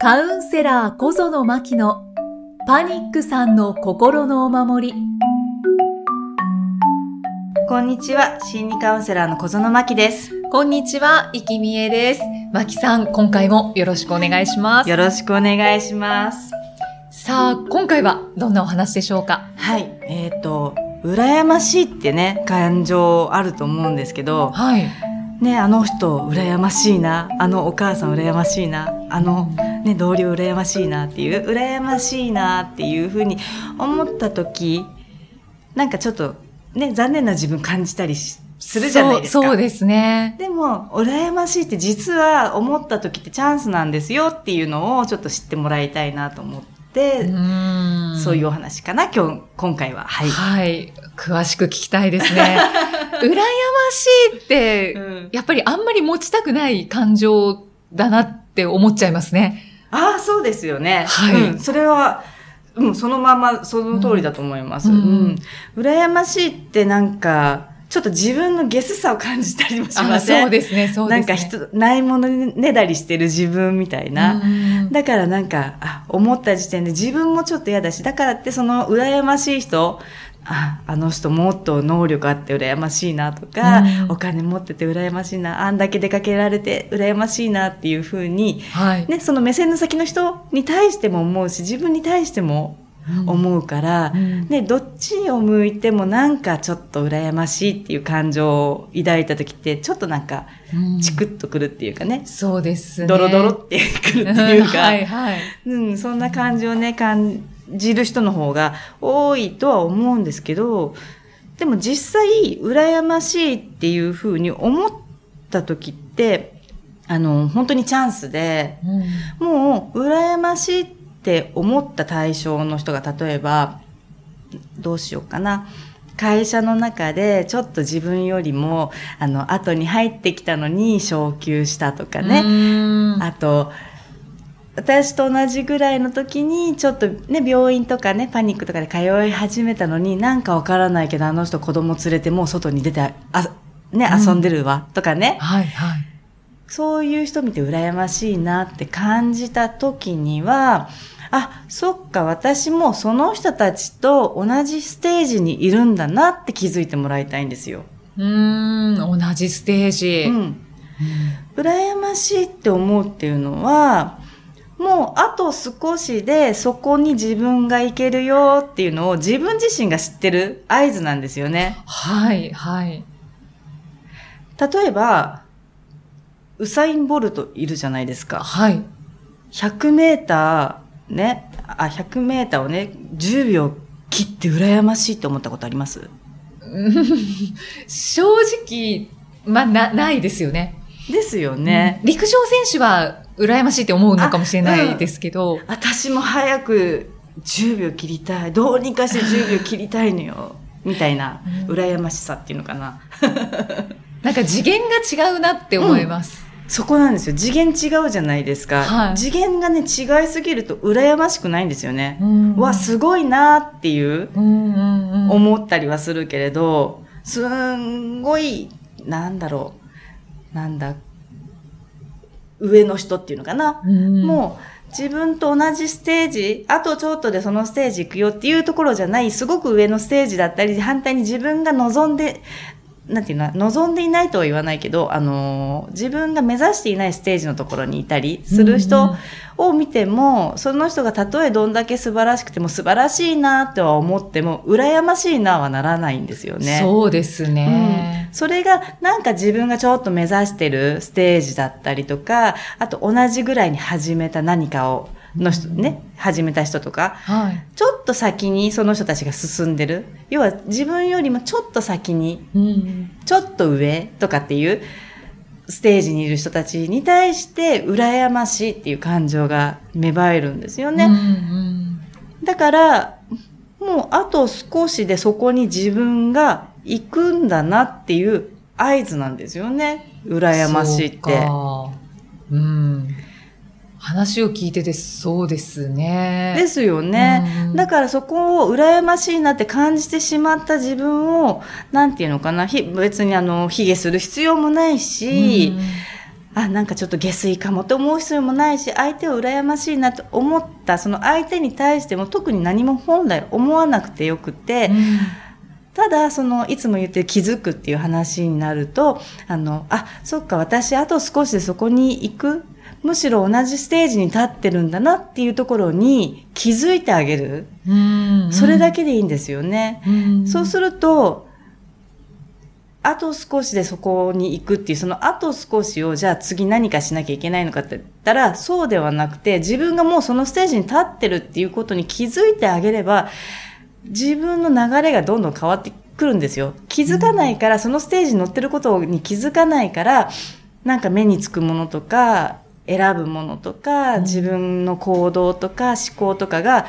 カウンセラー小園真希のパニックさんの心のお守り。こんにちは、心理カウンセラーの小園真希です。こんにちは、生きみえです。真希さん、今回もよろしくお願いします。よろしくお願いします。さあ、今回はどんなお話でしょうか？はい、えっ、と、羨ましいってね、感情あると思うんですけど、はい。ね、あの人羨ましいな、あのお母さん羨ましいな、あの、ね、同僚羨ましいなっていう、羨ましいなっていうふうに思った時、なんかちょっと、ね、残念な自分感じたりしするじゃないですか。そうですね。でも、羨ましいって実は思った時ってチャンスなんですよっていうのをちょっと知ってもらいたいなと思って、んそういうお話かな、今日、今回は。はい。はい。詳しく聞きたいですね。羨ましいって、うんやっぱりあんまり持ちたくない感情だなって思っちゃいますね。ああ、そうですよね。はいうん、それは、うん、そのまま、その通りだと思います。ううんん。羨ましいってなんか、ちょっと自分のゲスさを感じたりもしまあせん？そうですね、そうですね。なんか人、ないものねだりしてる自分みたいな。うんだからなんか、あ、思った時点で自分もちょっと嫌だし、だからってその羨ましい人、あ、あの人もっと能力あって羨ましいなとか、うんお金持ってて羨ましいな、あんだけ出かけられて羨ましいなっていうふうに、はい。ね、その目線の先の人に対しても思うし、自分に対しても思うから、うんね、どっちを向いてもなんかちょっと羨ましいっていう感情を抱いた時って、ちょっじなんかうんチクッとくるっていうかね、そうですね。ドロドロってくるっていうか、はいはい。うん、そんな感じをね、感じる人の方が多いとは思うんですけど、でも実際、羨ましいっていうふうに思った時って、あの、本当にチャンスで、もう、羨ましいって思った対象の人が、例えば、どうしようかな。会社の中でちょっと自分よりも、あの、後に入ってきたのに昇給したとかね。ねあと、私と同じぐらいの時に、ちょっとね、病院とかね、パニックとかで通い始めたのに、なんかわからないけど、あの人子供連れてもう外に出て、あ、ね、うん遊んでるわ、とかね。はいはい。そういう人見て羨ましいなって感じた時には、あ、そっか、私もその人たちと同じステージにいるんだなって気づいてもらいたいんですよ。うーん、同じステージ。うん。羨ましいって思うっていうのは、もうあと少しでそこに自分が行けるよっていうのを自分自身が知ってる合図なんですよね。はいはい。例えば、ウサイン・ボルトいるじゃないですか。はい。100メーターね、あ、100メーターをね、10秒切って羨ましいって思ったことあります？正直、まあ、な、ないですよね。ですよね。陸上選手は羨ましいって思うのかもしれないですけど、私も早く10秒切りたい。どうにかして10秒切りたいのよ。みたいな、うん羨ましさっていうのかな。なんか次元が違うなって思います。そこなんですよ。次元違うじゃないですか。はい次元がね、違いすぎると羨ましくないんですよね。うんわ、すごいなっていう、うんうんうん。思ったりはするけれど、すんごい、なんだろう。なんだ、上の人っていうのかな。うんもう自分と同じステージ、あとちょっとでそのステージ行くよっていうところじゃない、すごく上のステージだったり、反対に自分が望んで、なんていうの、望んでいないとは言わないけど、あのー自分が目指していないステージのところにいたりする人を見ても、その人がたとえどんだけ素晴らしくても素晴らしいなとは思っても、羨ましいなはならないんですよね。そうですね。それがなんか自分がちょっと目指してるステージだったりとか、あと同じぐらいに始めた何かを、の人、ね、始めた人とか、はい。ちょっと先にその人たちが進んでる。要は自分よりもちょっと先に、うんちょっと上とかっていうステージにいる人たちに対して羨ましいっていう感情が芽生えるんですよね。うんうんだから、もうあと少しでそこに自分が行くんだなっていう合図なんですよね。羨ましいって。そうかうん。話を聞いててそうですね。ですよね。うんだからそこを羨ましいなって感じてしまった自分を、なんていうのかな、ひ別にあの、卑下する必要もないし、あ、なんかちょっと下水かもって思う必要もないし、相手を羨ましいなと思った、その相手に対しても特に何も本来思わなくてよくて、ただ、その、いつも言ってる気づくっていう話になると、あの、あ、そっか、私、あと少しでそこに行く。むしろ同じステージに立ってるんだなっていうところに気づいてあげる。うんそれだけでいいんですよね。うんそうすると、あと少しでそこに行くっていう、そのあと少しを、じゃあ次何かしなきゃいけないのかって言ったら、そうではなくて、自分がもうそのステージに立ってるっていうことに気づいてあげれば、自分の流れがどんどん変わってくるんですよ。気づかないから、そのステージに乗ってることに気づかないから、なんか目につくものとか、選ぶものとか、自分の行動とか思考とかが、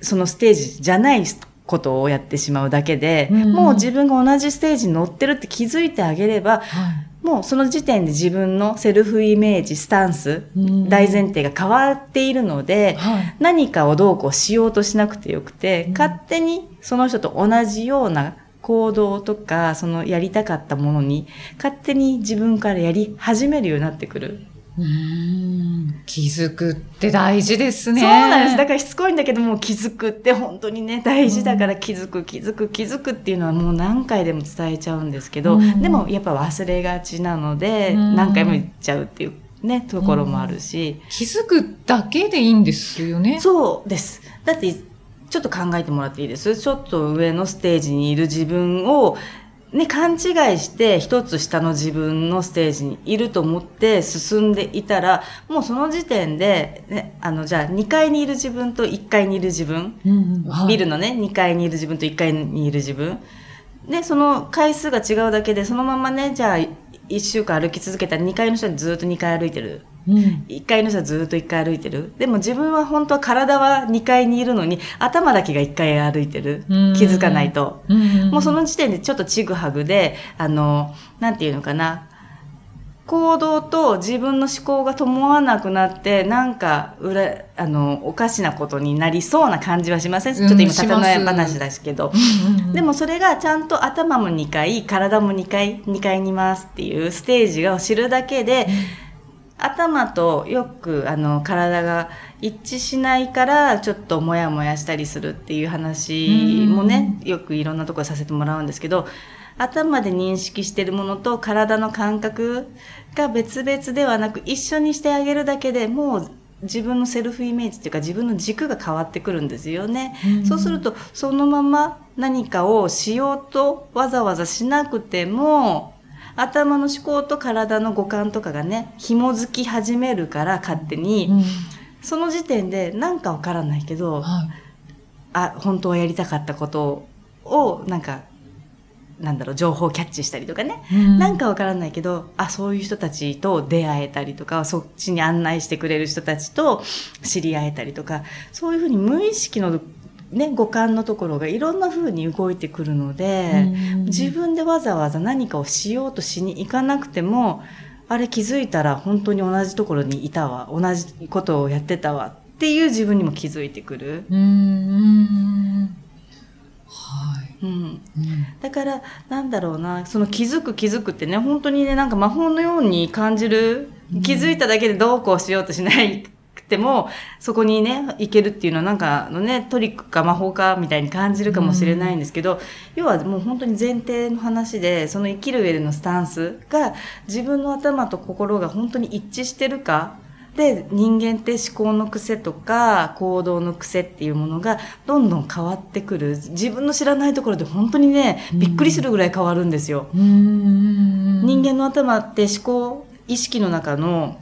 そのステージじゃないことをやってしまうだけで、うんもう自分が同じステージに乗ってるって気づいてあげれば、はい。もうその時点で自分のセルフイメージ、スタンス、うん。大前提が変わっているので、はい。何かをどうこうしようとしなくてよくて、うん。勝手にその人と同じような行動とか、そのやりたかったものに、勝手に自分からやり始めるようになってくる。うん気づくって大事ですね。そうなんです。だからしつこいんだけども気づくって本当にね、大事だから気づく、気づく、気づくっていうのはもう何回でも伝えちゃうんですけど、うんでもやっぱ忘れがちなので、うん何回も言っちゃうっていうね、ところもあるし、気づくだけでいいんですよね。そうです。だって、ちょっと考えてもらっていいです？ちょっと上のステージにいる自分を、ね、勘違いして一つ下の自分のステージにいると思って進んでいたら、もうその時点で、ね、あの、じゃあ2階にいる自分と1階にいる自分、うんはいビルのね、2階にいる自分と1階にいる自分。で、その回数が違うだけで、そのままね、じゃあ1週間歩き続けたら2階の人はずっと2階歩いてる。うん1階の人はずっと1階歩いてる。でも自分は本当は体は2階にいるのに、頭だけが1階歩いてる。うん気づかないと。うんもうその時点でちょっとちぐはぐで、あの、なんていうのかな。行動と自分の思考が伴わなくなって、なんか、裏、あの、おかしなことになりそうな感じはしません、うんちょっと今、します。例え話ですけど。うんうんうん。でもそれがちゃんと頭も2回、体も2回、2階にいますっていうステージを知るだけで、頭とよくあの体が一致しないからちょっとモヤモヤしたりするっていう話もね、よくいろんなところでさせてもらうんですけど、頭で認識しているものと体の感覚が別々ではなく一緒にしてあげるだけでもう自分のセルフイメージっていうか自分の軸が変わってくるんですよね。うんそうするとそのまま何かをしようとわざわざしなくても頭の思考と体の五感とかがね紐づき始めるから勝手に、うん。その時点でなんかわからないけどはい。あ本当はやりたかったことをなんかなんだろう情報をキャッチしたりとかね、うん。なんかわからないけどあそういう人たちと出会えたりとかそっちに案内してくれる人たちと知り合えたりとかそういうふうに無意識の、ね、五感のところがいろんなふうに動いてくるので、うん。自分でわざわざ何かをしようとしに行かなくてもあれ気づいたら本当に同じところにいたわ。同じことをやってたわ。っていう自分にも気づいてくる。うんうん。はい。うん。うん。だから、なんだろうな、その気づく気づくってね、本当にね、なんか魔法のように感じる。気づいただけでどうこうしようとしないくても、そこにね、行けるっていうのはなんかのね、トリックか魔法かみたいに感じるかもしれないんですけど、要はもう本当に前提の話で、その生きる上でのスタンスが自分の頭と心が本当に一致してるか、で、人間って思考の癖とか行動の癖っていうものがどんどん変わってくる。自分の知らないところで本当にね、びっくりするぐらい変わるんですよ。うん。人間の頭って思考、意識の中の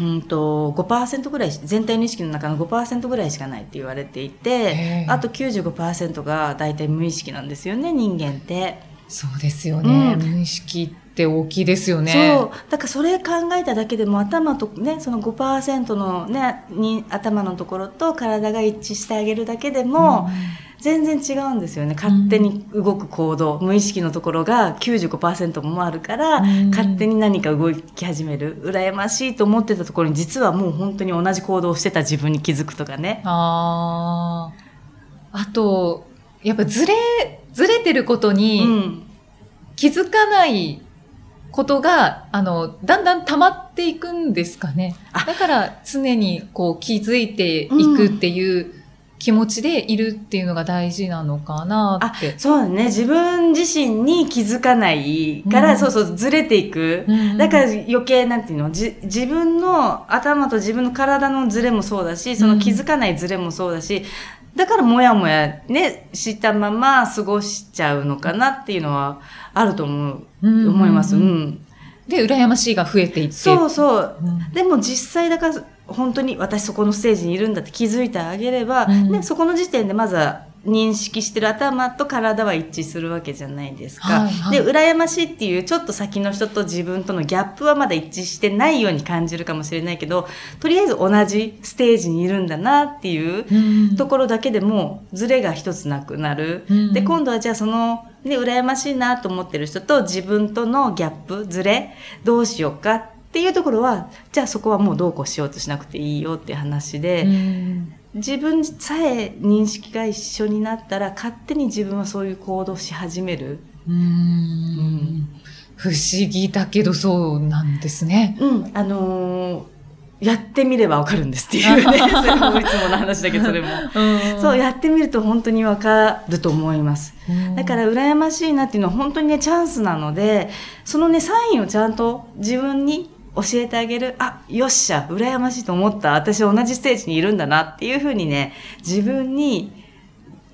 うんと5%ぐらいし全体の意識の中の5%ぐらいしかないって言われていへてーあと95%が大体無意識なんですよね人間って。そうですよね、うん。無意識って大きいですよね。そう。だからそれ考えただけでも頭とねその5%のねに頭のところと体が一致してあげるだけでも、全然違うんですよね。勝手に動く行動、無意識のところが95%もあるから、うん。勝手に何か動き始める。羨ましいと思ってたところに実はもう本当に同じ行動をしてた自分に気づくとかね。あああとやっぱずれずれてることうにん。気づかないことが、あの、だんだん溜まっていくんですかね。あ。だから常にこう気づいていくっていう気持ちでいるっていうのが大事なのかなって。そうだね。自分自身に気づかないから、うんそうそう、ずれていく。うんだから余計、なんていうの？じ自分の頭と自分の体のズレもそうだし、その気づかないズレもそうだし、だからもやもやね、したまま過ごしちゃうのかなっていうのはあると思う、うん思います。ううんん。で、羨ましいが増えていって。そうそう。うんでも実際だから本当に私そこのステージにいるんだって気づいてあげれば、うんね、そこの時点でまずは認識してる頭と体は一致するわけじゃないですか。はいはいで、羨ましいっていうちょっと先の人と自分とのギャップはまだ一致してないように感じるかもしれないけど、とりあえず同じステージにいるんだなっていううんところだけでもズレが一つなくなる。うんで、今度はじゃあその、ね、羨ましいなと思ってる人と自分とのギャップ、ズレ、どうしようかっていうところは、じゃあそこはもうどうこうしようとしなくていいよって話で、うん自分さえ認識が一緒になったら勝手に自分はそういう行動し始める。うん不思議だけどそうなんですね。うん、あのーやってみればわかるんですっていうね。それもいつもの話だけど、それも。そう、やってみると本当にわかると思います。うんだから羨ましいなっていうのは本当にねチャンスなのでそのねサインをちゃんと自分に教えてあげる。あよっしゃ羨ましいと思った。私同じステージにいるんだな。っていうふうにね自分に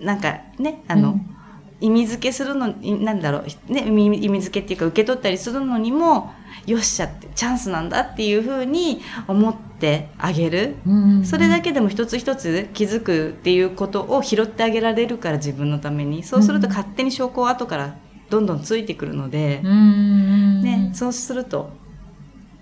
なんかねあの、うん。意味付けするのになんだろう、ね、意味付けっていうか受け取ったりするのにもよっしゃってチャンスなんだ。っていうふうに思ってあげる。うんそれだけでも一つ一つ気づくっていうことを拾ってあげられるから自分のために。そうすると勝手に証拠は後からどんどんついてくるので、うん。ね、そうすると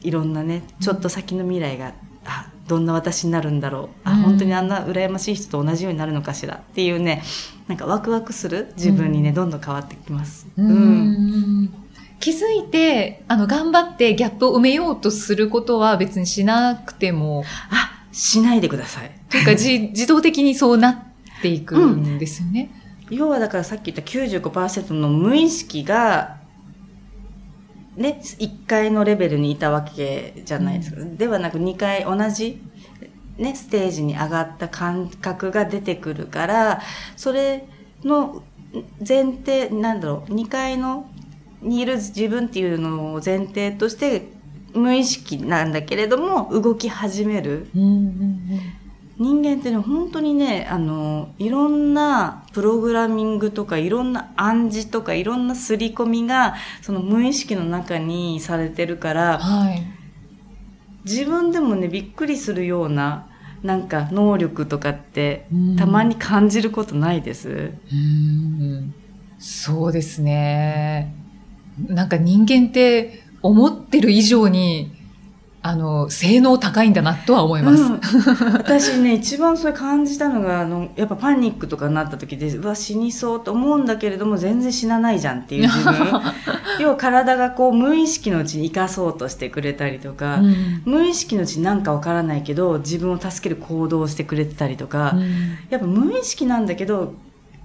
いろんなねちょっと先の未来があどんな私になるんだろう。あうん。本当にあんな羨ましい人と同じようになるのかしら。っていうねなんかワクワクする自分にね、うん。どんどん変わってきます。ううん。ん気づいて、あの、頑張ってギャップを埋めようとすることは別にしなくても、あしないでください。というかじ 自動的にそうなっていくんですよね。要はだからさっき言った95%の無意識が、ね、1階のレベルにいたわけじゃないですか。ではなく2階同じ、ね、ステージに上がった感覚が出てくるから、それの前提、なんだろう、2階のにいる自分っていうのを前提として、無意識なんだけれども、動き始める。うんうん人間ってね本当にねあのいろんなプログラミングとかいろんな暗示とかいろんな刷り込みがその無意識の中にされてるかうんらはい。自分でもねびっくりするようななんか能力とかってうんたまに感じることないです。うんそうですね。なんか人間って思ってる以上に、あの、性能高いんだなとは思います。うん。私ね一番それ感じたのがあのやっぱパニックとかになった時でうわ死にそうと思うんだけれども全然死なないじゃんっていう自分。要は体がこう無意識のうちに生かそうとしてくれたりとか、うん。無意識のうちになんかわからないけど自分を助ける行動をしてくれてたりとか、うん。やっぱ無意識なんだけど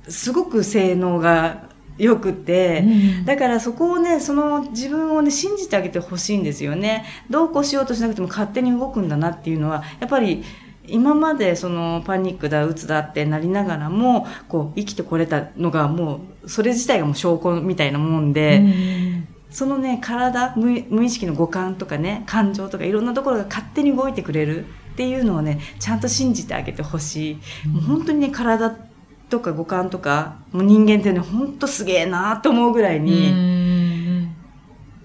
すごく性能が良くて、うんだからそこをね、その自分をね、信じてあげてほしいんですよね。どうこうしようとしなくても勝手に動くんだなっていうのは、やっぱり今までそのパニックだ、うつだってなりながらも、こう生きてこれたのがもう、それ自体がもう証拠みたいなもんで、うんそのね、体無、無意識の五感とかね、感情とかいろんなところが勝手に動いてくれるっていうのをね、ちゃんと信じてあげてほしい。もう本当にね、体とか五感とか、もう人間ってね、本当すげえなと思うぐらいに、うん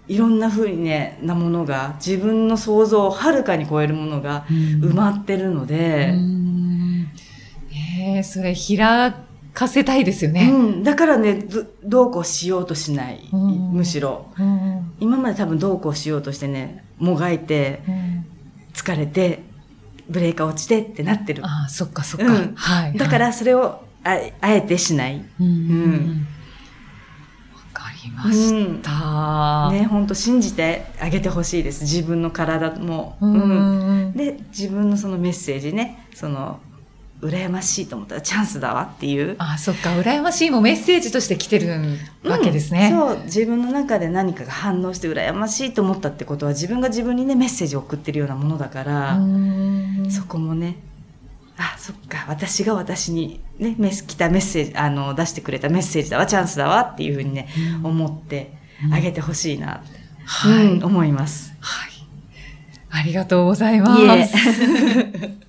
いろんな風にね、なものが、自分の想像をはるかに超えるものが埋まってるので、えそれ開かせたいですよね。うん、だからね、ずどうこうしようとしない、うんむしろ。うん今まで多分どうこうしようとしてね、もがいて、うん疲れて、ブレーカー落ちてってなってる。ああ、そっかそっか。うんはい。だからそれをああえてしない。うん、んわかりました。ね、本当信じてあげてほしいです。自分の体も。うんうんうんで、自分のそのメッセージね、その、羨ましいと思ったらチャンスだわっていう。あ、そっか。羨ましいもメッセージとして来てるわけですね。うんそう、自分の中で何かが反応して羨ましいと思ったってことは自分が自分にね、メッセージを送ってるようなものだから、うんそこもね、あ、そっか、私が私にね、メス、来たメッセージ、あの、出してくれたメッセージだわ、チャンスだわっていうふうにね、思ってあげてほしいなって、はい、うん思います。はい。ありがとうございます。いえ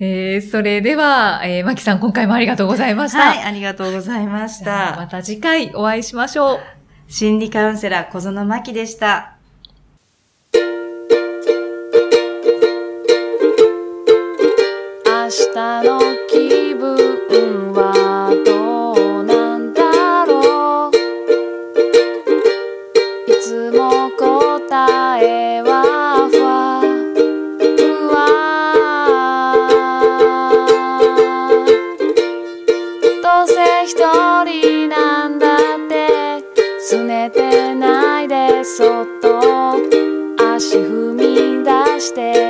えーそれでは、えー、マキさん今回もありがとうございました。はい、ありがとうございましじゃあまた。た次回お会いしましょう。心理カウンセラー小園真希でした。一人なんだって。拗ねてないでそっと。足踏み出して。